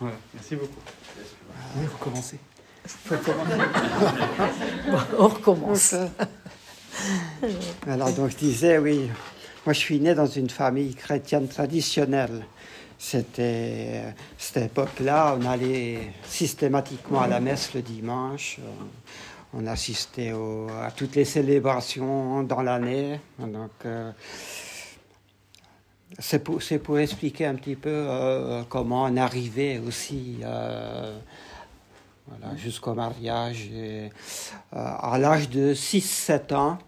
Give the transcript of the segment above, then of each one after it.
Voilà, merci beaucoup. Oui, vous commencez. On recommence. Alors, donc, je disais, oui, moi, je suis né dans une famille chrétienne traditionnelle. C'était, cette époque-là, on allait systématiquement à la messe le dimanche. On assistait au- à toutes les célébrations dans l'année. Donc, euh, c'est pour, pour expliquer un petit peu euh, comment on arrivait aussi euh, voilà, jusqu'au mariage. Euh, à l'âge de 6-7 ans,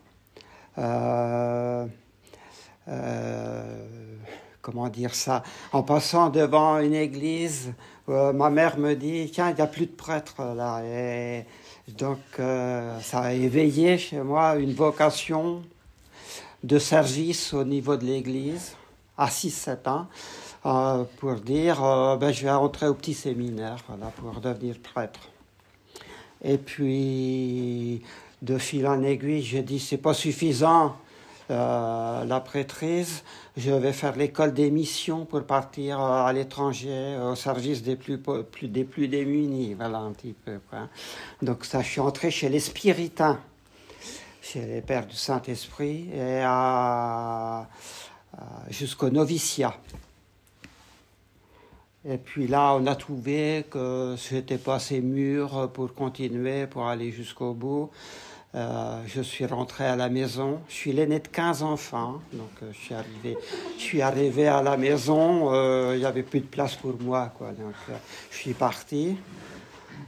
comment dire ça, en passant devant une église, ma mère me dit, tiens, il n'y a plus de prêtre là. Et donc, ça a éveillé chez moi une vocation de service au niveau de l'église à 6-7 ans euh, pour dire euh, ben, je vais rentrer au petit séminaire voilà, pour devenir prêtre. Et puis, de fil en aiguille, j'ai dit c'est pas suffisant euh, la prêtrise, je vais faire l'école des missions pour partir à l'étranger au service des plus, des plus démunis, voilà un petit peu. Quoi. Donc ça, je suis entré chez les spiritains, chez les pères du Saint-Esprit, et à- jusqu'au noviciat. Et puis là, on a trouvé que j'étais pas assez mûr pour continuer, pour aller jusqu'au bout. Euh, je suis rentré à la maison. Je suis l'aîné de 15 enfants. Donc, euh, je suis arrivé, je suis arrivé à la maison. euh, il n'y avait plus de place pour moi. Quoi. Donc, euh, je suis parti.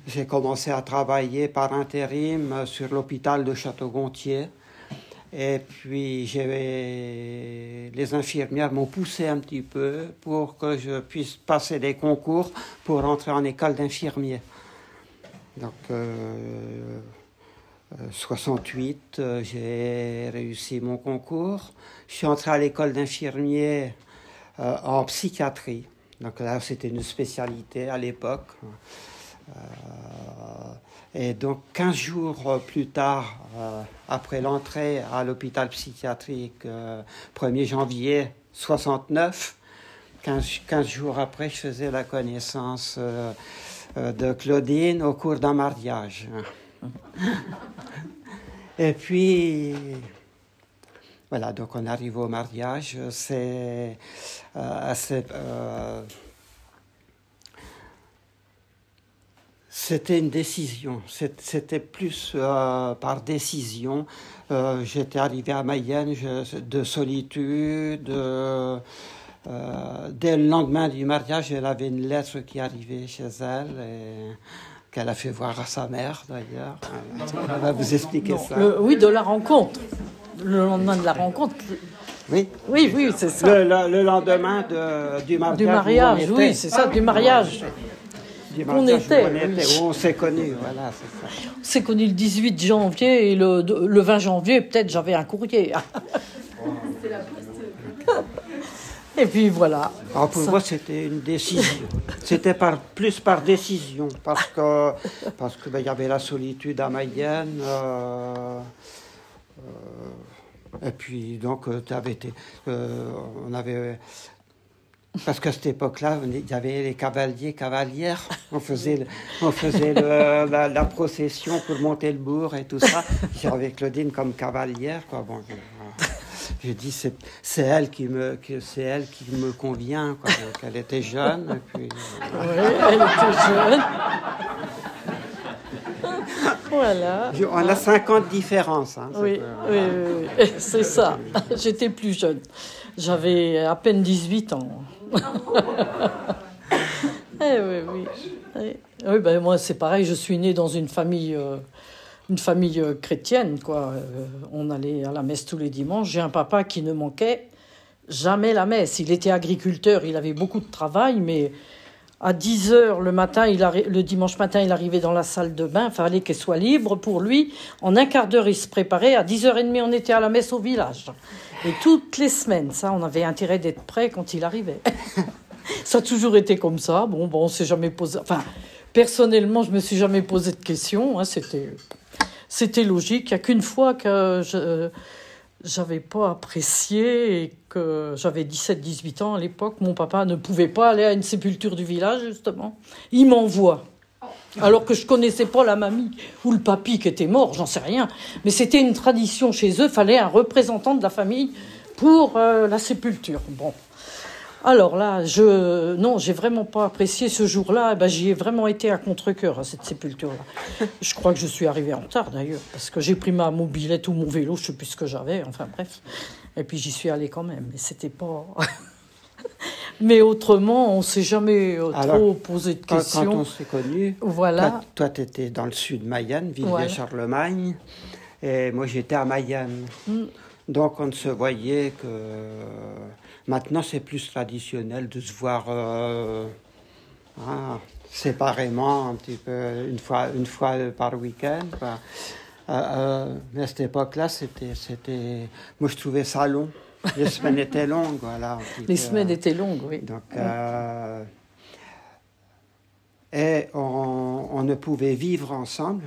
J'ai commencé à travailler par intérim euh, sur l'hôpital de Château-Gontier. Et puis, les infirmières m'ont poussé un petit peu pour que je puisse passer des concours pour entrer en école d'infirmier. Donc, euh, euh, 68, euh, j'ai réussi mon concours. Je suis entré à l'école d'infirmier euh, en psychiatrie. Donc là, c'était une spécialité à l'époque. Euh, et donc, 15 jours plus tard, euh, après l'entrée à l'hôpital psychiatrique, euh, 1er janvier 69, 15, 15 jours après, je faisais la connaissance euh, euh, de Claudine au cours d'un mariage. Et puis, voilà, donc on arrive au mariage. C'est euh, c'est, euh, C'était une décision. C'était plus euh, par décision. Euh, J'étais arrivé à Mayenne je- de solitude. euh, dès le lendemain du mariage, elle avait une lettre qui arrivait chez elle qu'elle a fait voir à sa mère d'ailleurs. Elle va vous expliquer ça. Le- oui, de la rencontre. Le lendemain de la rencontre. Oui. Oui, oui, c'est ça. Le, le- le lendemain de- du mariage. Du mariage, oui, c'est ça, du mariage. On était, où s'est connus, voilà, c'est ça. On s'est connu le 18 janvier et le, le 20 janvier, peut-être j'avais un courrier. Et puis voilà. Alors pour Ça- moi, c'était une décision. C'était par, plus par décision, parce que parce que ben, il y avait la solitude à Mayenne. euh, euh, et puis donc, tu avais été, euh, on avait parce qu'à cette époque-là, il y avait les cavaliers, cavalières. On faisait, le- on faisait le- la, la procession pour monter le bourg et tout ça. J'avais Claudine comme cavalière. Quoi. Bon, je, j'ai dit c'est, c'est elle qui me que c'est elle qui me convient. Quoi. Donc, elle était jeune. Et puis, Oui, elle était jeune. voilà. Je- on a 50 différences. hein, oui, oui. c'est ça. J'étais plus jeune. J'avais à peine 18 ans. eh oui, oui. Ben moi c'est pareil. Je suis née dans une famille, euh, euh, chrétienne, quoi. Euh, on allait à la messe tous les dimanches. J'ai un papa qui ne manquait jamais la messe. Il était agriculteur, il avait beaucoup de travail, mais à 10 heures le matin, le dimanche matin, il arrivait dans la salle de bain. Il fallait qu'elle soit libre pour lui. En un quart d'heure, il se préparait. À 10h30, on était à la messe au village. Et toutes les semaines, ça, on avait intérêt d'être prêt quand il arrivait. ça a toujours été comme ça. Bon, bon, on s'est jamais posé. Enfin, personnellement, je me suis jamais posé de questions. hein. C'était, c'était logique. Il n'y a qu'une fois que je- j'avais pas apprécié et que j'avais 17-18 ans à l'époque. Mon papa ne pouvait pas aller à une sépulture du village, justement. Il m'envoie. Alors que je connaissais pas la mamie ou le papy qui était mort, j'en sais rien. Mais c'était une tradition chez eux, fallait un représentant de la famille pour euh, la sépulture. Bon. Alors là, je non, j'ai vraiment pas apprécié ce jour-là. Eh ben, j'y ai vraiment été à contre-cœur à cette sépulture-là. Je crois que je suis arrivée en retard d'ailleurs, parce que j'ai pris ma mobilette ou mon vélo, je sais plus ce que j'avais. Enfin bref. Et puis j'y suis allée quand même. Mais c'était pas. Mais autrement, on s'est jamais euh, trop posé de Quand, questions. quand on s'est connus, Voilà. toi, tu étais dans le sud de Mayenne, Voilà. Villiers-Charlemagne, et moi j'étais à Mayenne. Mm. Donc on ne se voyait que. Maintenant c'est plus traditionnel de se voir euh, hein, séparément, un petit peu, une fois, une fois par week-end. Euh, euh, mais à cette époque-là, c'était, c'était. Moi je trouvais ça long. Les semaines étaient longues, voilà. Les peu, semaines euh, étaient longues, oui. donc, euh, et on, on ne pouvait vivre ensemble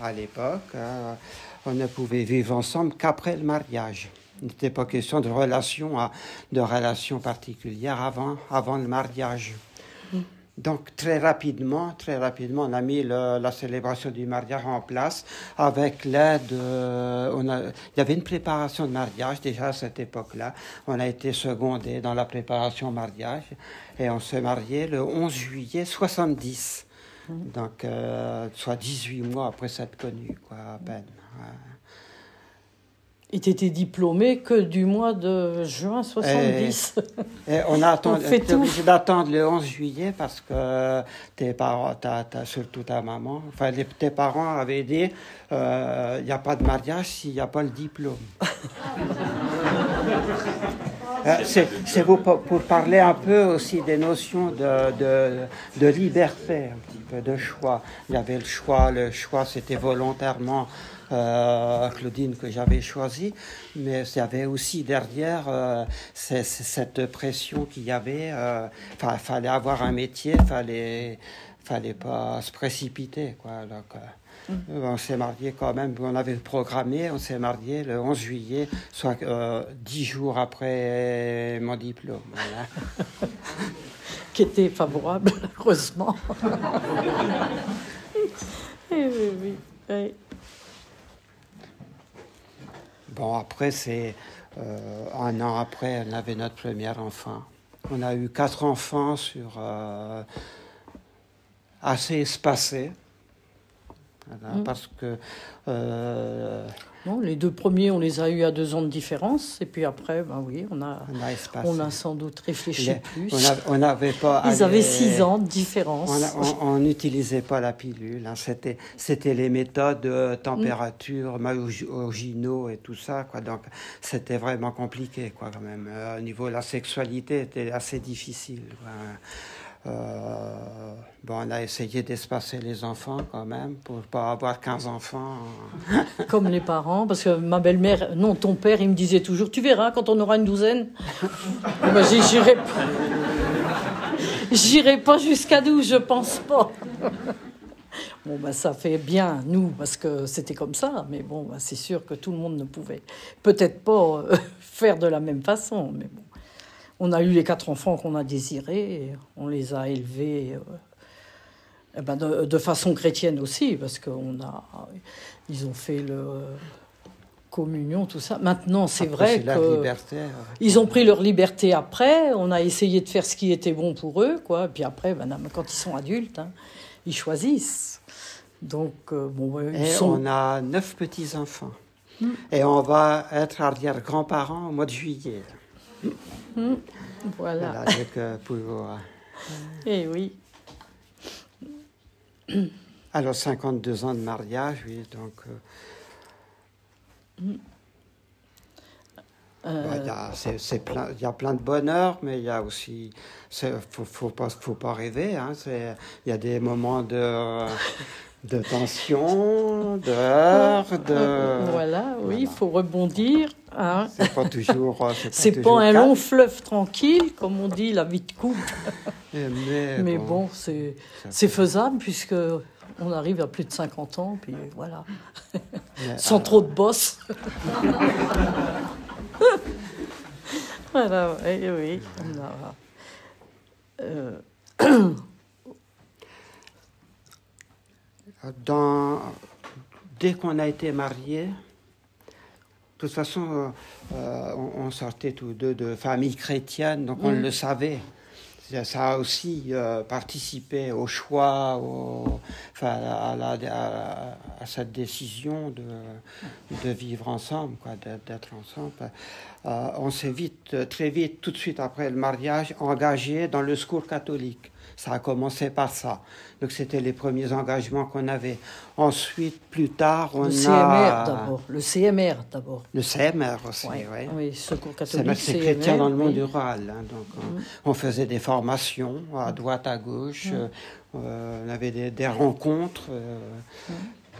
à l'époque. on ne pouvait vivre ensemble qu'après le mariage. Il n'était pas question de relation, à- de relation particulière avant, avant le mariage. Donc très rapidement, très rapidement, on a mis le- la célébration du mariage en place avec l'aide. euh, il y avait une préparation de mariage déjà à cette époque-là. On a été secondé dans la préparation au mariage et on s'est marié le 11 juillet 70. Donc, euh, soit 18 mois après s'être connu, quoi, à peine. ouais. Tu étais diplômé que du mois de juin 70. Et on a attendu, obligé d'attendre le 11 juillet parce que tes parents, t'as- surtout ta maman, enfin les- tes parents avaient dit il n'y a pas de mariage s'il n'y a pas le diplôme. Euh, C'est pour, pour parler un peu aussi des notions de, de, de liberté, un petit peu de choix. Il y avait le choix, le choix c'était volontairement euh, Claudine que j'avais choisi, mais il y avait aussi derrière euh, cette pression qu'il y avait. euh, Enfin, fallait avoir un métier, fallait fallait pas se précipiter, quoi. Donc, euh, on s'est marié quand même, on avait programmé, on s'est marié le 11 juillet, soit euh, dix jours après mon diplôme. Voilà. qui était favorable, heureusement. Oui, oui, oui. Bon, après, c'est euh, un an après, on avait notre premier enfant. On a eu quatre enfants sur euh, assez espacés. Voilà, Mm. Parce que euh, Non, les deux premiers, on les a eus à deux ans de différence. Et puis après, ben oui, on a, on a espacé. on a sans doute réfléchi Les- plus. on n'avait pas. Ils allé- avaient six ans de différence. On n'utilisait pas la pilule. hein. C'était, c'était les méthodes de température, Maugino et tout ça. Quoi. Donc, c'était vraiment compliqué, quoi, quand même. Euh, au niveau de la sexualité, c'était assez difficile. quoi. Euh, bon, on a essayé d'espacer les enfants, quand même, pour pas avoir 15 enfants. Comme les parents, parce que ma belle-mère, non, ton père, il me disait toujours, tu verras quand on aura une douzaine. Moi, j'y- j'irai pas. J'irai pas jusqu'à 12, je pense pas. Bon, bah, ça fait bien, nous, parce que c'était comme ça. Mais bon, bah, c'est sûr que tout le monde ne pouvait peut-être pas euh, faire de la même façon. Mais bon, on a eu les quatre enfants qu'on a désirés. On les a élevés euh, eh ben, de, de façon chrétienne aussi, parce qu'on a, ils ont fait le communion, tout ça. Maintenant, c'est vrai que liberté. euh. ils ont pris leur liberté après. On a essayé de faire ce qui était bon pour eux, quoi. Et puis après, ben, quand ils sont adultes, hein, ils choisissent. Donc, euh, bon, ouais, ils Et sont. on a neuf petits-enfants. Et on va être arrière-grands-parents au mois de juillet. Voilà. Voilà, donc, euh, pour, euh, Eh oui. alors, 52 ans de mariage, oui, donc... euh, Euh, bah, il y a- plein- de bonheur, mais il y a aussi... Il faut, faut pas, faut pas rêver. Hein, il y a des moments de, de tension, de heurts, de... voilà, oui, il faut rebondir. Hein? C'est pas toujours... euh, C'est pas un calme, long fleuve tranquille, comme on dit, la vie de couple. Mais, Mais bon, c'est faisable puisque On arrive à plus de 50 ans, puis voilà. Sans euh, trop de boss. voilà, oui, oui. On a, euh, Dans, dès qu'on a été mariés, de toute façon, euh, euh, on, sortait tous deux de familles chrétiennes, donc on Mm. le savait. Ça- a aussi euh, participé au choix, au- enfin, à, la- à- à cette décision de, de vivre ensemble, quoi, d'être ensemble. Euh, on s'est vite, très vite, tout de suite après le mariage, engagé dans le secours catholique. Ça a commencé par ça. Donc c'était les premiers engagements qu'on avait. Ensuite, plus tard, on le a CMR d'abord. Le CMR d'abord. le CMR aussi, Ouais, oui. Oui, Secours catholique. c'est chrétien dans le monde oui. rural. hein, donc Mm. on, on faisait des formations à droite, à gauche. euh, euh, on avait des, des rencontres. euh,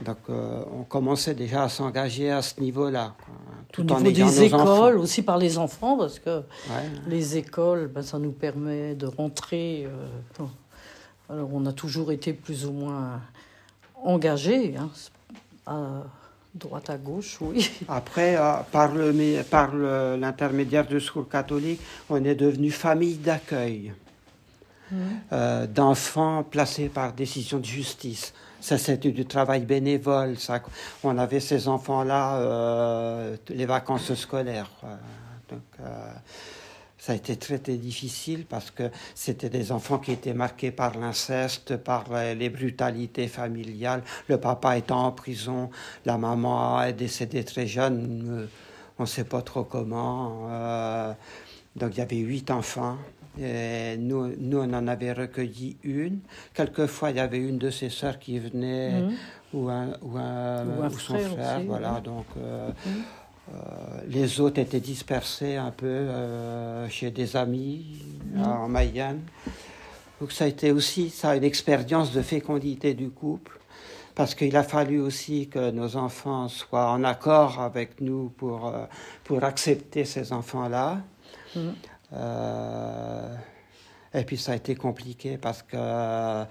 Donc euh, on commençait déjà à s'engager à ce niveau-là. Au Tout en niveau des nos enfants. écoles, aussi par les enfants, parce que Ouais. les écoles, ben, ça nous permet de rentrer. euh, alors, on a toujours été plus ou moins engagés, hein, à droite, à gauche, oui. Après, euh, par le par l'intermédiaire du secours catholique, on est devenu famille d'accueil euh, d'enfants placés par décision de justice. Ça, c'était du travail bénévole. On avait ces enfants-là euh, les vacances scolaires. euh, ça a été très, difficile parce que c'était des enfants qui étaient marqués par l'inceste, par euh, les brutalités familiales. Le papa étant en prison, la maman est décédée très jeune, on ne sait pas trop comment. donc il y avait huit enfants. Et nous, nous, on en avait recueilli une. Quelquefois, il y avait une de ses sœurs qui venait, Mhm. ou, un, ou, un- Ou un ou son frère frère. aussi, voilà, oui. donc euh, Mhm. euh, les autres étaient dispersés un peu euh, chez des amis Mhm. euh, en Mayenne. Donc ça a été aussi ça une expérience de fécondité du couple. Parce qu'il a fallu aussi que nos enfants soient en accord avec nous pour, euh, pour accepter ces enfants-là. Euh, et puis ça a été compliqué parce que euh,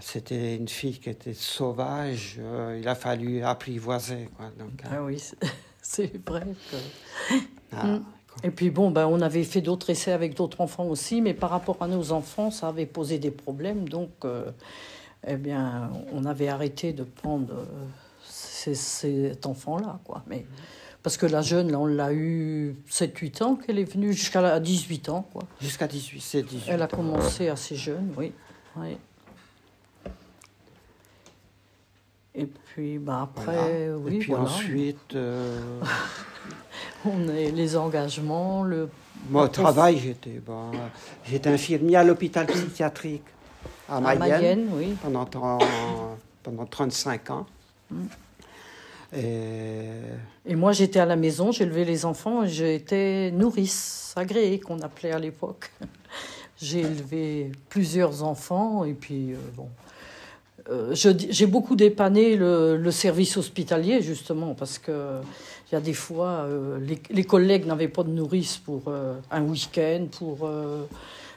c'était une fille qui était sauvage. euh, il a fallu apprivoiser. Quoi. Donc, Ah oui, c'est- vrai. que- ah, Mm. Et puis bon, ben, on avait fait d'autres essais avec d'autres enfants aussi, mais par rapport à nos enfants, ça avait posé des problèmes. Donc, euh, eh bien, on avait arrêté de prendre euh, ces- cet enfant-là. quoi. Mais, parce que la jeune, là, on l'a eu 7-8 ans qu'elle est venue, jusqu'à la- 18 ans. Quoi. Jusqu'à 18, c'est 18. Elle a commencé assez jeune, oui. oui. Et puis, ben, après, Voilà. oui, et puis voilà. ensuite, euh, On est les engagements, le moi au travail, j'étais bon, euh, j'étais infirmier à l'hôpital psychiatrique à à Mayenne, Mayenne, oui. pendant, 30 pendant 35 ans. Mm. Et Et moi, j'étais à la maison, j'élevais les enfants, et j'étais nourrice agréée, qu'on appelait à l'époque. J'ai élevé plusieurs enfants, et puis, euh, bon. Euh, J'ai beaucoup dépanné le, le service hospitalier, justement, parce que il y a des fois, euh, les, les collègues n'avaient pas de nourrice pour un week-end, pour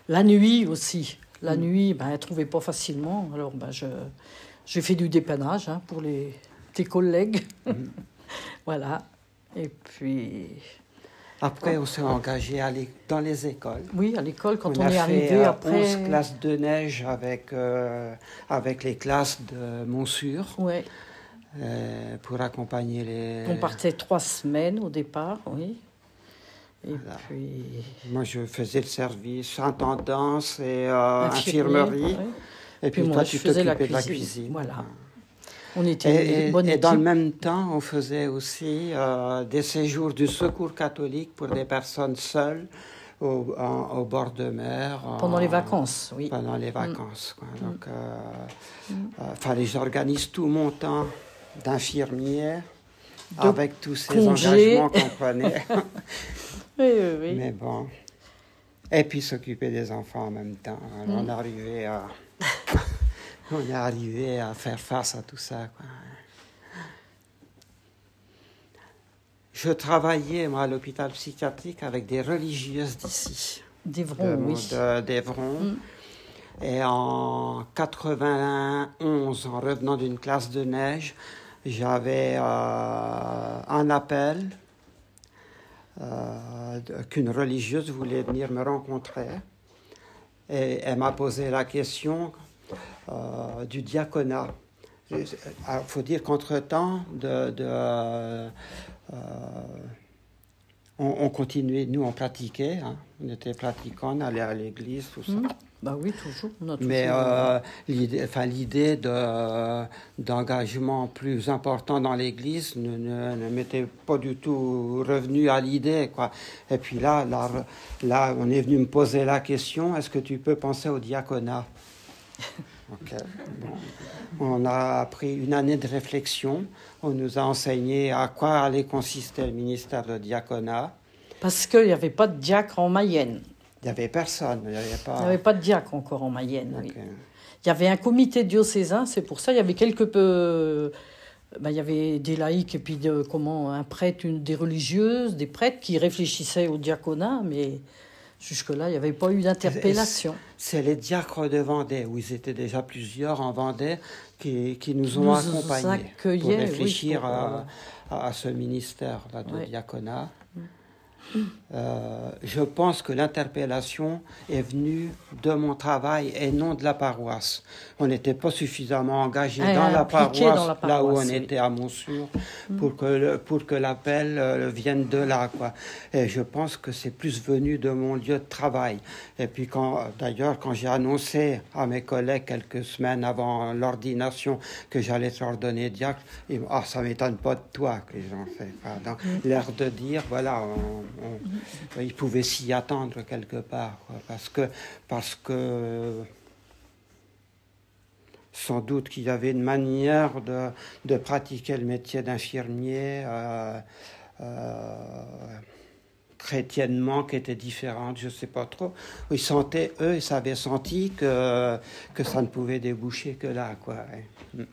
la nuit aussi. La nuit, ben, elles ne trouvaient pas facilement. Alors, ben, j'ai fait du dépannage hein, pour les, tes collègues. voilà. Et puis, après, on s'est engagé dans les écoles. oui, à l'école, quand on, a est fait arrivé euh, après. 11 classes de neige avec, euh, avec les classes de Montsûr Ouais, euh, pour accompagner les. on partait trois semaines au départ, oui. Et Voilà. puis. Moi, je faisais le service intendance et euh, infirmerie. ouais. Et puis, Puis moi, toi, je tu faisais la t'occupais de la cuisine. cuisine. Voilà. On était Et, une bonne et dans le même temps, on faisait aussi euh, des séjours du secours catholique pour des personnes seules au, en- au bord de mer. Pendant en- les vacances, oui. Pendant les vacances. quoi. Mm. Donc, euh, euh, fallait que j'organise tout mon temps d'infirmier De avec tous ces congé. engagements qu'on prenait. Oui, oui, oui. Mais bon. Et puis s'occuper des enfants en même temps. Alors, Mm. On arrivé à. on est arrivé à faire face à tout ça. quoi. Je travaillais, moi, à l'hôpital psychiatrique avec des religieuses d'ici, Des de vrais, mon- oui. de- d'Evron. Mm. Et en 91, en revenant d'une classe de neige, j'avais euh, un appel euh, qu'une religieuse voulait venir me rencontrer. Et elle m'a posé la question euh, du diaconat. Il faut dire qu'entre-temps, de, de, euh, on, on, continuait, nous on pratiquait, hein. on était pratiquants, on allait à l'église, tout ça. Mmh. Bah oui, toujours. Mais euh, l'idée, enfin, l'idée de, d'engagement plus important dans l'Église ne, ne, ne, m'était pas du tout revenu à l'idée. Quoi. Et puis là, là, là, on est venu me poser la question, est-ce que tu peux penser au diaconat? okay. bon. On a pris une année de réflexion. On nous a enseigné à quoi allait consister le ministère de diaconat. Parce qu'il n'y avait pas de diacre en Mayenne. Il n'y avait personne. Il n'y avait, pas... avait pas de diacre encore en Mayenne. Okay. Oui. Il y avait un comité diocésain, c'est pour ça. Il y avait quelques peu. Ben, il y avait des laïcs et puis de, comment, un prêtre, une, des religieuses, des prêtres qui réfléchissaient au diaconat, mais jusque-là, il n'y avait pas eu d'interpellation. C'est les diacres de Vendée, où ils étaient déjà plusieurs en Vendée, qui, qui nous ont nous accompagnés pour réfléchir oui, pour, à, à, ce ministère là, de ouais. diaconat. Euh, je pense que l'interpellation est venue de mon travail et non de la paroisse. On n'était pas suffisamment engagé dans, la paroisse, là où on oui. était à Montsûr, pour que, le- pour que l'appel euh, vienne de là. Quoi. Et je pense que c'est plus venu de mon lieu de travail. Et puis quand, d'ailleurs, quand j'ai annoncé à mes collègues quelques semaines avant l'ordination que j'allais être ordonné diacre, ils ah, ça m'étonne pas de toi que les gens dans l'air de dire, voilà, on- on- ils pouvaient s'y attendre quelque part. parce que, parce que sans doute qu'il y avait une manière de, de pratiquer le métier d'infirmier euh, euh, chrétiennement qui était différente, je ne sais pas trop. Ils sentaient, eux, ils avaient senti que, que ça ne pouvait déboucher que là. Quoi. ouais. Mm.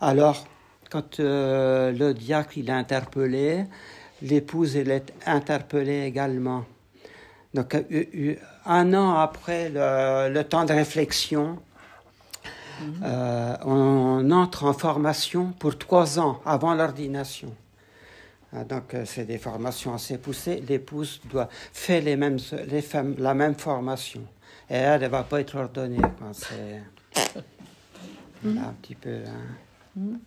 Alors, quand euh, le diacre il est interpellé, l'épouse elle est interpellée également. Donc euh, euh, un an après le, le temps de réflexion, euh, on entre en formation pour trois ans avant l'ordination. Ah, Donc c'est des formations assez poussées. L'épouse doit faire les mêmes, les femmes, la même formation. Et elle ne va pas être ordonnée. C'est voilà, un petit peu... hein.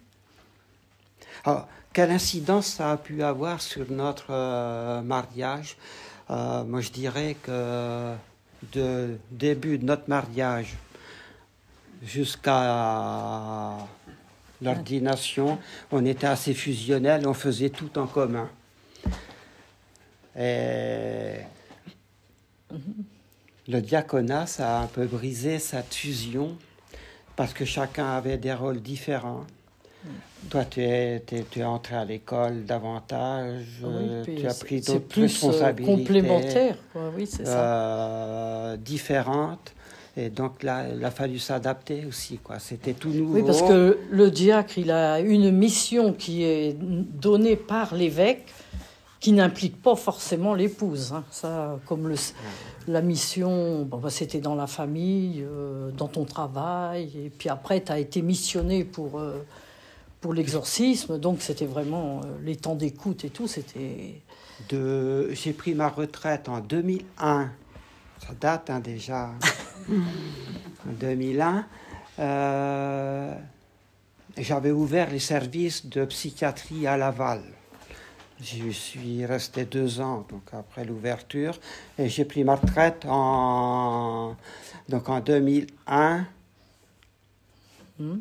Alors, quelle incidence ça a pu avoir sur notre euh, mariage? Euh, Moi, je dirais que de début de notre mariage jusqu'à l'ordination, on était assez fusionnels, on faisait tout en commun. Et le diaconat, ça a un peu brisé cette fusion parce que chacun avait des rôles différents. Toi, tu es, tu es entré à l'école davantage, euh, puis tu as pris d'autres euh, responsabilités complémentaire. quoi. Oui, c'est ça. euh, différentes. Et donc là, il a fallu s'adapter aussi. quoi. C'était tout nouveau. Oui, parce que le diacre, il a une mission qui est donnée par l'évêque, qui n'implique pas forcément l'épouse. hein. Ça, comme le, la mission, bon, bah, c'était dans la famille, euh, dans ton travail, et puis après, tu as été missionné pour, euh, pour l'exorcisme, donc c'était vraiment euh, les temps d'écoute et tout, c'était... de... J'ai pris ma retraite en 2001. Ça date hein, déjà. en 2001. euh, J'avais ouvert les services de psychiatrie à Laval. J'y suis resté deux ans, donc après l'ouverture, et j'ai pris ma retraite en, donc en 2001. Hmm.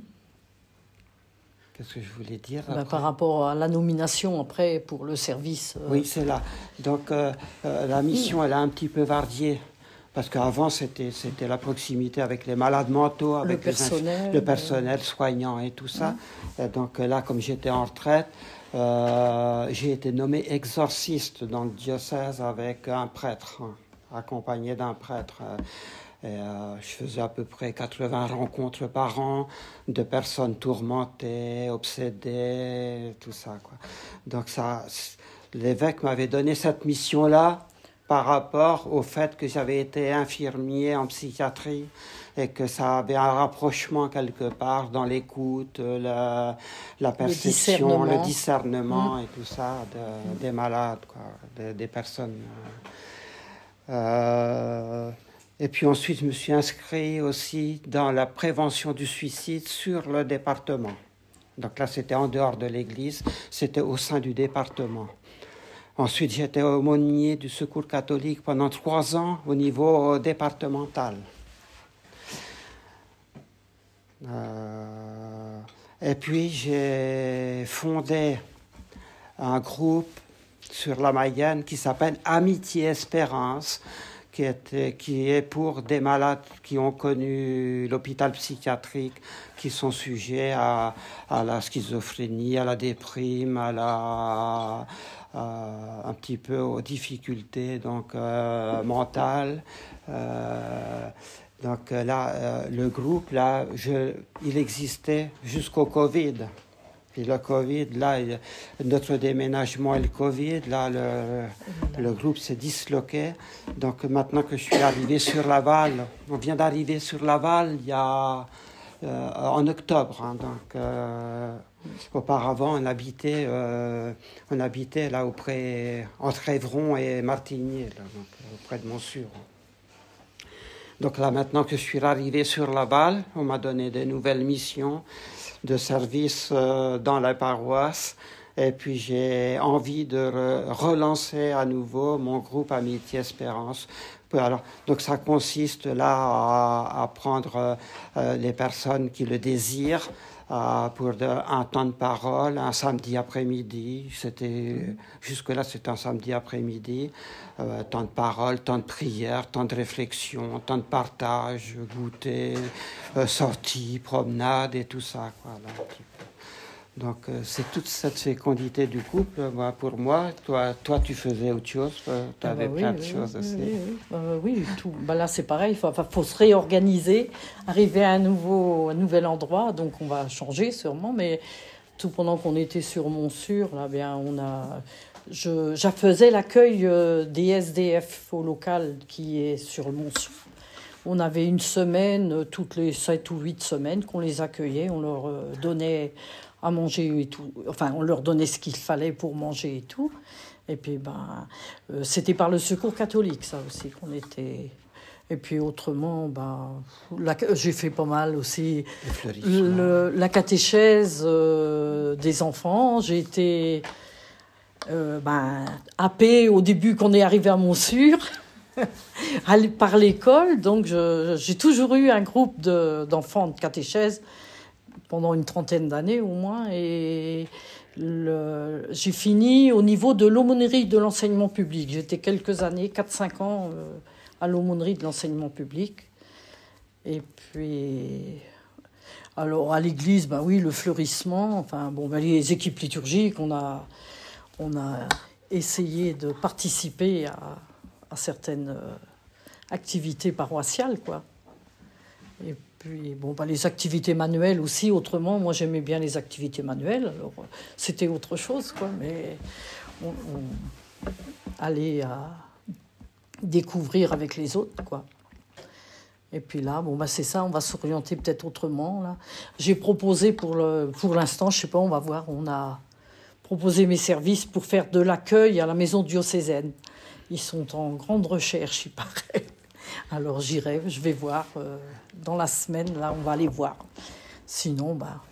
Qu'est-ce que je voulais dire Bah, après par rapport à la nomination après pour le service. euh, Oui, c'est là. Donc euh, euh, la mission, elle a un petit peu varié. Parce qu'avant, c'était, c'était la proximité avec les malades mentaux, avec inf- personnel, le personnel soignant et tout ça. Et donc là, comme j'étais en retraite, j'ai été nommé exorciste dans le diocèse avec un prêtre, hein, accompagné d'un prêtre. Euh, euh, je faisais à peu près 80 rencontres par an de personnes tourmentées, obsédées, tout ça. Quoi. Donc ça, l'évêque m'avait donné cette mission-là par rapport au fait que j'avais été infirmier en psychiatrie et que ça avait un rapprochement quelque part dans l'écoute, la, la perception, le discernement, mmh. et tout ça des malades, quoi, des, personnes. Euh, et puis ensuite, je me suis inscrit aussi dans la prévention du suicide sur le département. Donc là, c'était en dehors de l'église, c'était au sein du département. Ensuite, j'étais aumônier du Secours catholique pendant trois ans au niveau départemental. Euh, et puis, j'ai fondé un groupe sur la Mayenne qui s'appelle Amitié Espérance, qui, est pour des malades qui ont connu l'hôpital psychiatrique, qui sont sujets à, la schizophrénie, à la déprime, à la, un petit peu aux difficultés donc euh, mentales. Euh, donc là, euh, le groupe là, il existait jusqu'au Covid. Puis le Covid, là, notre déménagement et le Covid, là, le, le groupe s'est disloqué. Donc maintenant que je suis arrivé sur Laval, on vient d'arriver sur Laval il y a euh, en octobre. Hein, donc euh, auparavant, on habitait, euh, on habitait là auprès entre Évron et Martigny, donc, auprès de Montsûr. Donc là, maintenant que je suis arrivé sur Laval, on m'a donné de nouvelles missions de service euh, dans la paroisse. Et puis j'ai envie de relancer à nouveau mon groupe Amitié Espérance. Alors, donc ça consiste là à, prendre euh, les personnes qui le désirent euh, pour de, un temps de parole, un samedi après-midi. C'était jusque-là, c'était un samedi après-midi. Euh, temps de parole, temps de prière, temps de réflexion, temps de partage, goûter, euh, sortie, promenade et tout ça. Quoi, donc euh, c'est toute cette fécondité du couple. Moi, pour moi, toi, toi tu faisais autre chose, tu ah avais bah plein de choses aussi. Oui, tout. Bah là c'est pareil, il faut, faut, se réorganiser, arriver à un, nouveau, un nouvel endroit, donc on va changer sûrement, mais tout pendant qu'on était sur Montsûr, là, bien, on a... Je, je faisais l'accueil euh, des SDF au local qui est sur Montsûr. On avait une semaine, euh, toutes les 7 ou 8 semaines qu'on les accueillait, on leur donnait à manger et tout. Enfin, on leur donnait ce qu'il fallait pour manger et tout. Et puis, ben, euh, c'était par le secours catholique, ça aussi, qu'on était. Et puis autrement, ben, j'ai fait pas mal aussi la catéchèse euh, des enfants. J'ai été euh, ben, happée au début qu'on est arrivé à Montsûr par l'école. Donc j'ai toujours eu un groupe d'enfants de, de catéchèse pendant une trentaine d'années au moins. Et j'ai fini au niveau de l'aumônerie de l'enseignement public. J'étais quelques années, 4-5 ans, euh, à l'aumônerie de l'enseignement public. Et puis, alors à l'église, bah oui, le fleurissement, enfin bon, bah, les équipes liturgiques, on a, on a essayé de participer à, à certaines euh, activités paroissiales, quoi. Puis, bon, bah, les activités manuelles aussi, autrement, moi j'aimais bien les activités manuelles, alors c'était autre chose, mais on, allait découvrir avec les autres, quoi. Et puis là, bon, bah, c'est ça, on va s'orienter peut-être autrement. J'ai proposé pour l'instant, je sais pas, on va voir, on a proposé mes services pour faire de l'accueil à la maison diocésaine. Ils sont en grande recherche, il paraît. Alors j'irai, je vais voir. Euh, dans la semaine, là, on va aller voir. Sinon, bah,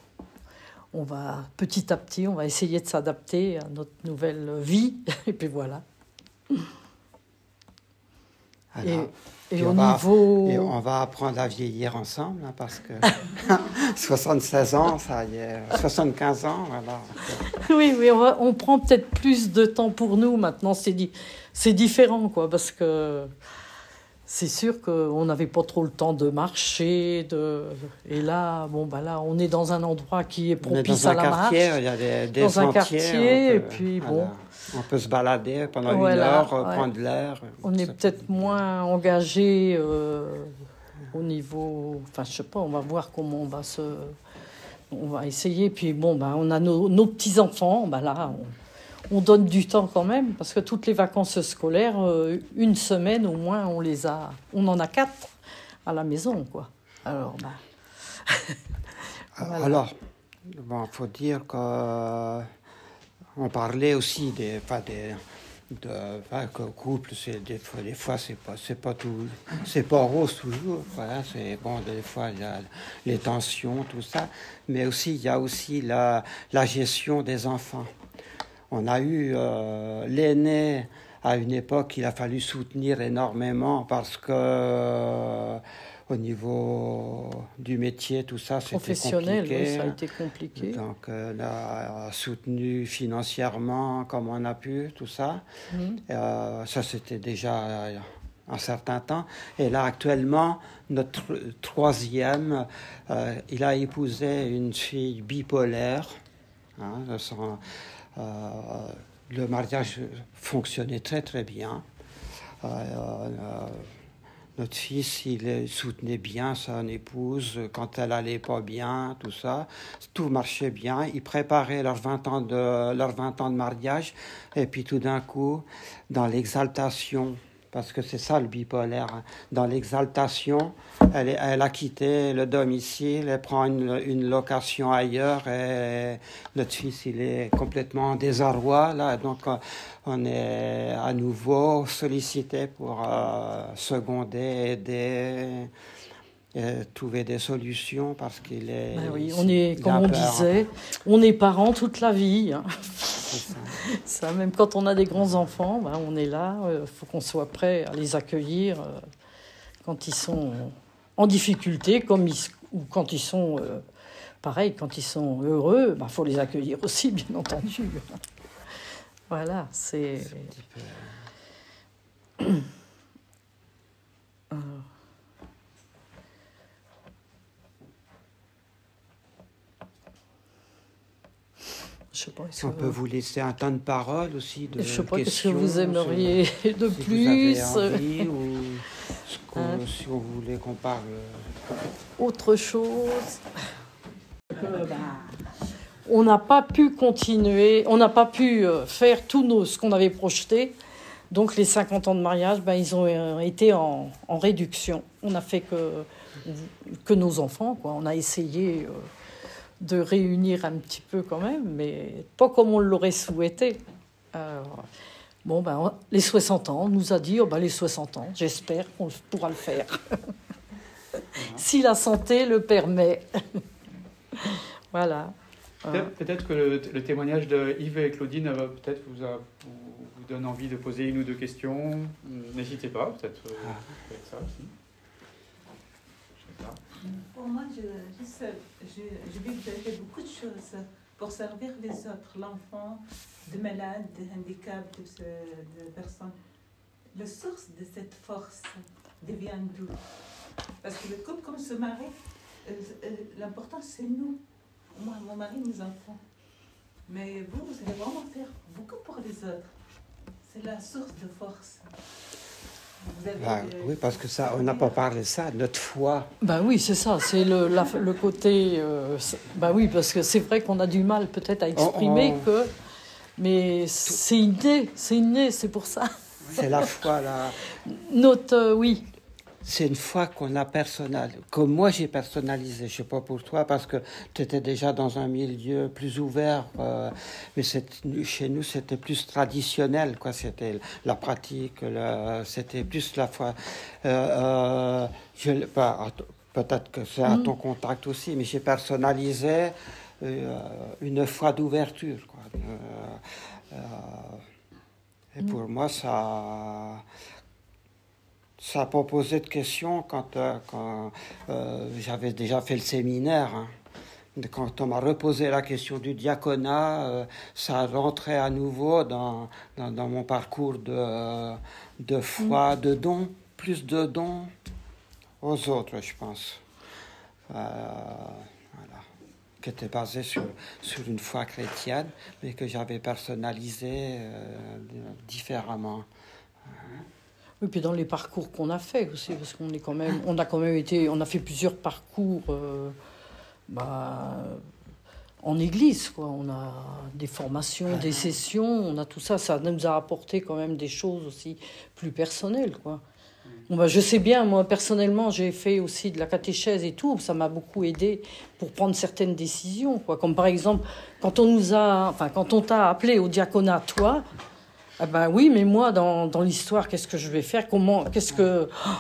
on va petit à petit, on va essayer de s'adapter à notre nouvelle vie. Et puis voilà. et, au on niveau... Va, et on va apprendre à vieillir ensemble, hein, parce que 76 ans, ça y est, 75 ans, voilà. Oui, oui, on, on prend peut-être plus de temps pour nous maintenant, c'est, c'est différent, quoi, parce que c'est sûr qu'on n'avait pas trop le temps de marcher. De... Et là, bon, bah là, on est dans un endroit qui est propice à la quartier, marche. Il y a des, des dans sentiers, un quartier, et puis bon. On peut se balader pendant une heure, prendre l'air. On est peut-être moins engagé euh, au niveau. Enfin, je sais pas, on va voir comment on va se. On va essayer. Puis bon, bah, on a nos, nos petits-enfants. Bah là, on donne du temps quand même, parce que toutes les vacances scolaires, euh, une semaine au moins, on les a. On en a quatre à la maison, quoi. Alors, bah. Voilà. Alors, bon, faut dire que euh, on parlait aussi des, enfin, des de, enfin, que couple, c'est des fois, des fois c'est pas, c'est pas tout, c'est pas rose toujours. Voilà, c'est bon, des fois il y a les tensions, tout ça, mais aussi il y a aussi la, la gestion des enfants. On a eu euh, l'aîné à une époque, il a fallu soutenir énormément parce que au niveau du métier, tout ça, c'était Professionnel, compliqué. oui, ça a été compliqué. Donc, euh, on a soutenu financièrement comme on a pu, tout ça. Mhm. Euh, ça, c'était déjà euh, un certain temps. Et là, actuellement, notre troisième, euh, il a épousé une fille bipolaire. Hein, son- euh, le mariage fonctionnait très, très bien. Euh, euh, notre fils, il soutenait bien son épouse quand elle allait pas bien, tout ça. Tout marchait bien. Ils préparaient leurs 20 ans de, leurs 20 ans de mariage. Et puis tout d'un coup, dans l'exaltation, parce que c'est ça le bipolaire, hein, dans l'exaltation, elle, elle a quitté le domicile, elle prend une, une location ailleurs et notre fils, il est complètement en désarroi. Là, donc, euh, on est à nouveau sollicité pour euh, seconder, aider, et trouver des solutions parce qu'il est. Ben oui, on est, il comme on peur. disait, on est parents toute la vie. hein. Ça. Même quand on a des grands enfants, ben, on est là. Il faut qu'on soit prêt à les accueillir euh, quand ils sont en difficulté, comme ils, ou quand ils sont euh, pareil, quand ils sont heureux. Il faut les accueillir aussi, bien entendu. Voilà, c'est. Un petit peu- Je sais pas. est-ce On peut vous laisser un temps de parole aussi, de Je sais pas qu'est-ce que vous aimeriez de si plus. Vous avez envie, ou ce qu'on- Hein si on voulait qu'on parle. euh, autre chose. On n'a pas pu continuer, on n'a pas pu euh, faire tout nos, ce qu'on avait projeté. Donc les 50 ans de mariage, ben, ils ont euh, été en, en réduction. On n'a fait que, que nos enfants. Quoi. On a essayé euh, de réunir un petit peu quand même, mais pas comme on l'aurait souhaité. Alors, bon, ben, on- les 60 ans, on nous a dit, oh, ben, les 60 ans, j'espère qu'on pourra le faire. si la santé le permet. voilà. Peut-être peut-être que le, le témoignage de Yves et Claudine euh, peut-être vous, a- vous, vous donne envie de poser une ou deux questions. Euh, N'hésitez pas, peut-être euh, Ah. peut-être ça aussi. Pour moi, je, je je, je fait beaucoup de choses pour servir les autres, l'enfant, de malades, de handicaps, de, personnes. La source de cette force devient d'où? Parce que le couple, comme se marie, euh, euh, l'important c'est nous. Moi, mon mari, mes enfants. Mais vous, vous allez vraiment faire beaucoup pour les autres. C'est la source de force. Vous avez, bah, oui, parce que ça, on n'a pas parlé de ça, notre foi. Ben oui, c'est ça, c'est le, la- le côté. euh, ben oui, parce que c'est vrai qu'on a du mal peut-être à exprimer on- que. Mais c'est inné, c'est inné, c'est pour ça. C'est la foi, là. Notre. euh, oui, C'est une foi qu'on a personnelle, que moi j'ai personnalisé. Je sais pas pour toi, parce que tu étais déjà dans un milieu plus ouvert, euh, mais chez nous c'était plus traditionnel, quoi. C'était la pratique, c'était plus la foi. Euh, euh, bah, peut-être que c'est à Mm. ton contact aussi, mais j'ai personnalisé euh, une foi d'ouverture, quoi. Euh, et pour moi, ça ça n'a pas posé de questions quand, euh, quand euh, j'avais déjà fait le séminaire. hein. Quand on m'a reposé la question du diaconat, euh, ça rentrait à nouveau dans, dans, dans mon parcours de, de foi, de don, plus de dons aux autres, je pense. Euh, voilà. Qui était basé sur, sur une foi chrétienne, mais que j'avais personnalisé euh, différemment. Et puis dans les parcours qu'on a fait aussi, parce qu'on est quand même, on a quand même été, on a fait plusieurs parcours. euh, bah, en église. Quoi. On a des formations, des sessions, on a tout ça. Ça nous a apporté quand même des choses aussi plus personnelles. Quoi. Bon, bah, je sais bien, moi personnellement, j'ai fait aussi de la catéchèse et tout. Ça m'a beaucoup aidé pour prendre certaines décisions. Quoi. Comme par exemple, quand on nous a, enfin, quand on t'a appelé au diaconat, toi, ah ben oui, mais moi, dans, l'histoire, qu'est-ce que je vais faire? Comment Qu'est-ce que. Oh,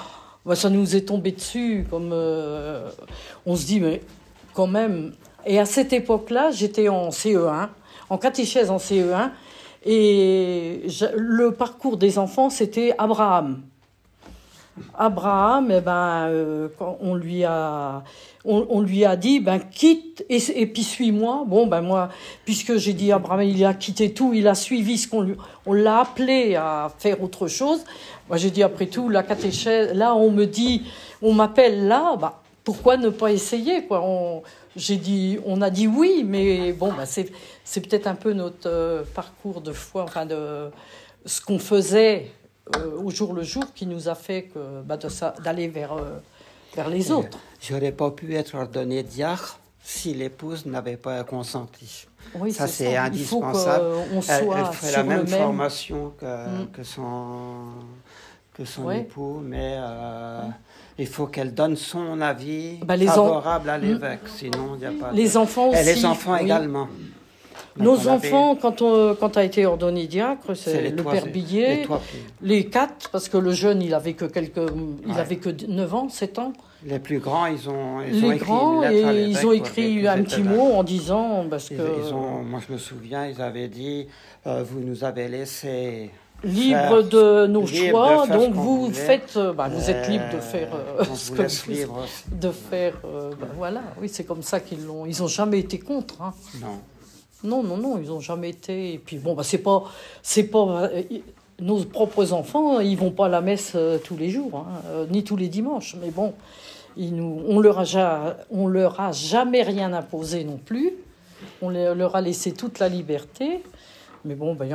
bah, ça nous est tombé dessus. Comme, euh, on se dit, mais quand même. Et à cette époque-là, j'étais en CE1, en catéchèse en CE1, et le parcours des enfants, c'était Abraham. Abraham, eh ben, euh, quand on lui a, on, lui a dit, ben quitte et, puis suis-moi. Bon, ben moi, puisque j'ai dit Abraham, il a quitté tout, il a suivi ce qu'on lui, on l'a appelé à faire autre chose. Moi, j'ai dit après tout, la catéchèse, là, on me dit, on m'appelle là, bah, pourquoi ne pas essayer quoi? On, J'ai dit, on a dit oui, mais bon, bah, c'est, c'est peut-être un peu notre euh, parcours de foi, enfin de ce qu'on faisait au jour le jour qui nous a fait que, bah, d'aller vers, euh, vers les autres. J'aurais pas pu être ordonné diacre si l'épouse n'avait pas consenti. Oui, ça c'est indispensable. Il faut elle, elle fait la même, formation que, mm. que son, que son époux, mais euh, il faut qu'elle donne son avis bah, favorable à mm. l'évêque, sinon il n'y a pas. Les enfants aussi. Et les enfants également. Nos enfants, quand on quand a été ordonné diacre, c'est le père Billet, les, quatre, parce que le jeune, il avait que quelques, il avait que 9 ans, 7 ans. Les plus grands, ils ont, ils les ont grands, et ils ont écrit un petit mot en disant, parce que. Ils ont, moi, je me souviens, ils avaient dit, euh, vous nous avez laissé libre de nos choix, donc vous faites, euh, bah, vous êtes libre de faire euh, ce que vous, de faire, bah, voilà, oui, c'est comme ça qu'ils l'ont, ils ont jamais été contre, hein. Non. Non, non, non, ils n'ont jamais été. Et puis bon, bah, c'est pas, c'est pas nos propres enfants, ils vont pas à la messe euh, tous les jours, hein, euh, ni tous les dimanches. Mais bon, ils nous, on leur a, on leur a jamais rien imposé non plus. On leur a laissé toute la liberté. Mais bon, ben,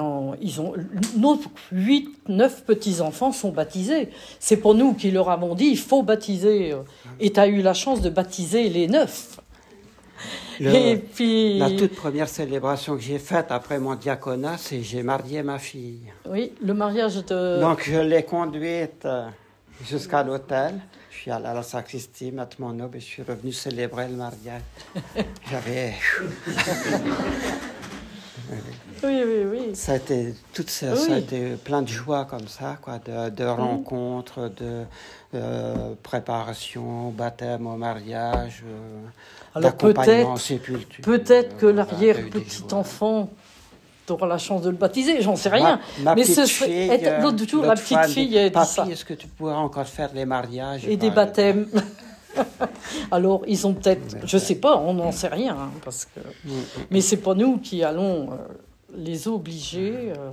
ils ont, nos huit, neuf petits-enfants sont baptisés. C'est pour nous qui leur avons dit, il faut baptiser. Euh, et tu as eu la chance de baptiser les neuf et puis... La toute première célébration que j'ai faite après mon diaconat, c'est j'ai marié ma fille. Oui, le mariage de... Donc je l'ai conduite euh, jusqu'à l'hôtel. Je suis allé à la sacristie, mettre mon aube et je suis revenu célébrer le mariage. J'avais... Oui, oui, oui. Ça a été, ça, ça a été plein de joie comme ça, quoi, de, de rencontres, de euh, préparation, baptême au mariage. Euh, alors peut-être, peut-être que l'arrière-petit-enfant aura la chance de le baptiser, j'en sais rien. Mais ce serait l'autre jour, la petite fille a dit ça. Est-ce que tu pourras encore faire des mariages et des baptêmes Alors ils ont peut-être, je sais pas, on n'en sait rien, hein, parce que. Mm, mm, mais mm. c'est pas nous qui allons euh, les obliger. Euh.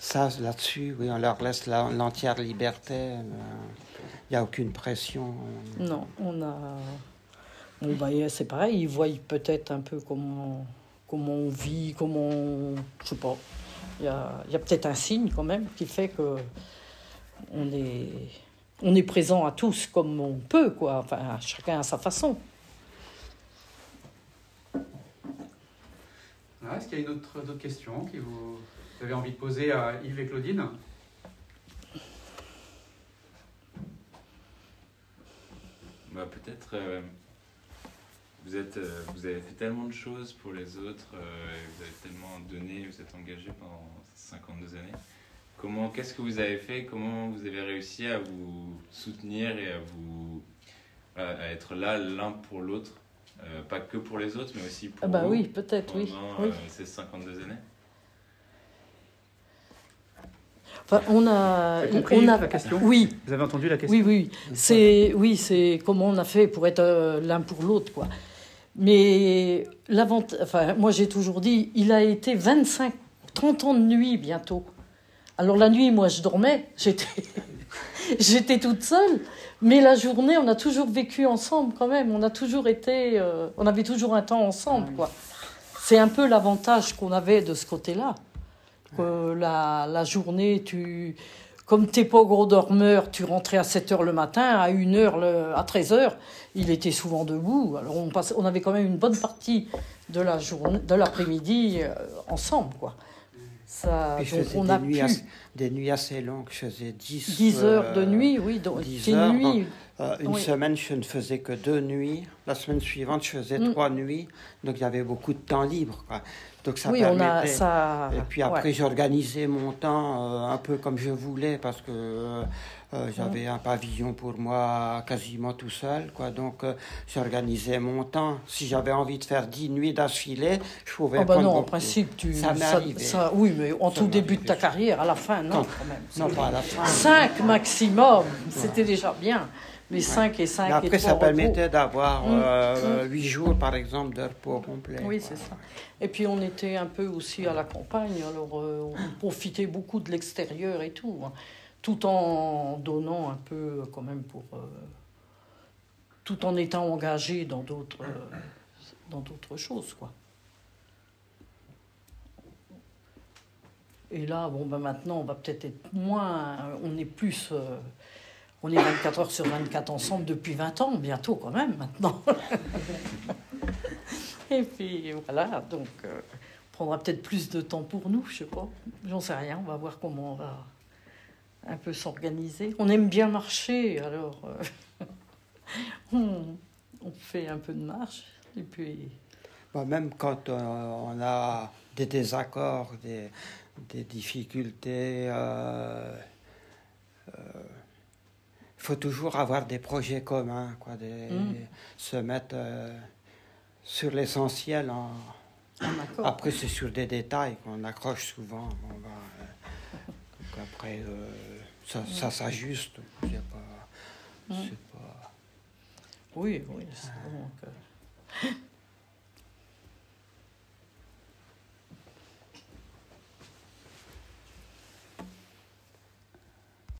Ça, là-dessus, oui, on leur laisse l'entière liberté. Il euh, n'y a aucune pression. Non, on a. Bah, c'est pareil, ils voient peut-être un peu comment, comment on vit, comment. On, je sais pas. Il y a, y a peut-être un signe quand même qui fait que on est, on est présent à tous comme on peut, quoi. Enfin, chacun à sa façon. Ah, est-ce qu'il y a une autre, d'autres questions que vous, avez envie de poser à Yves et Claudine? Bah, Peut-être. Euh, vous, euh, vous avez fait tellement de choses pour les autres, euh, vous avez tellement donné, vous êtes engagé pendant 52 années. Qu'est-ce que vous avez fait? Comment vous avez réussi à vous soutenir et à vous à être là l'un pour l'autre, euh, pas que pour les autres, mais aussi pour ah bah vous oui, peut-être oui. oui. ces 52 années. Enfin, on a, on a la question. Oui. Vous avez entendu la question. Oui, oui. C'est, oui, c'est comment on a fait pour être l'un pour l'autre, quoi. Mais enfin, moi j'ai toujours dit, il a été 25, 30 ans de nuit bientôt. Alors la nuit, moi je dormais, j'étais, j'étais toute seule. Mais la journée, on a toujours vécu ensemble quand même. On a toujours été, euh, on avait toujours un temps ensemble, quoi. C'est un peu l'avantage qu'on avait de ce côté-là. Que la, la journée, tu, comme t'es pas gros dormeur, tu rentrais à 7 heures le matin, à 1 heure, le- à 13 heures, il était souvent debout. Alors on, passait, on avait quand même une bonne partie de la journée, de l'après-midi euh, ensemble, quoi. Ça, Puis donc on des a nuits, pu assez, des nuits assez longues. Je faisais 10, 10 heures de euh, nuit, oui. Donc, 10 tes heures, nuits, Euh, une Oui. semaine, je ne faisais que deux nuits. La semaine suivante, je faisais Mm. trois nuits. Donc, il y avait beaucoup de temps libre. Quoi. Donc, ça oui, on a permettait... ça. Et puis ouais. après, j'organisais mon temps euh, un peu comme je voulais parce que euh, j'avais un pavillon pour moi quasiment tout seul. Quoi. Donc, j'organisais mon temps. Si j'avais envie de faire dix nuits d'affilée, je pouvais Ah bah prendre non, en principe, tu. Ça ça- ça- oui, mais en tout début de ta carrière, à la fin, non, Quand- quand même. Non, pas à la fin. 5 maximum, c'était déjà bien. Mais 5 et 5 Mais et après, 3 ça permettait d'avoir Mm. euh, huit jours, par exemple, de repos complet. Oui, c'est ça. Et puis on était un peu aussi à la campagne, alors euh, on profitait beaucoup de l'extérieur et tout, hein, tout en donnant un peu euh, quand même pour... euh, tout en étant engagé dans d'autres dans d'autres choses, quoi. Et là, bon, ben maintenant, on va peut-être être moins... On est plus... on est 24 heures sur 24 ensemble depuis 20 ans, bientôt quand même, maintenant. Et puis voilà, donc euh, on prendra peut-être plus de temps pour nous, je sais pas. J'en sais rien, on va voir comment on va un peu s'organiser. On aime bien marcher, alors euh, on, on fait un peu de marche. Et puis, Bah, même quand euh, on a des désaccords, des, des difficultés, euh, euh, faut toujours avoir des projets communs, quoi, des, Mm. se mettre euh, sur l'essentiel. en-. Après, c'est sur des détails qu'on accroche souvent. Bah, euh, donc après, euh, ça, ça s'ajuste. Pas, Mm. pas- Oui, oui. c'est bon que-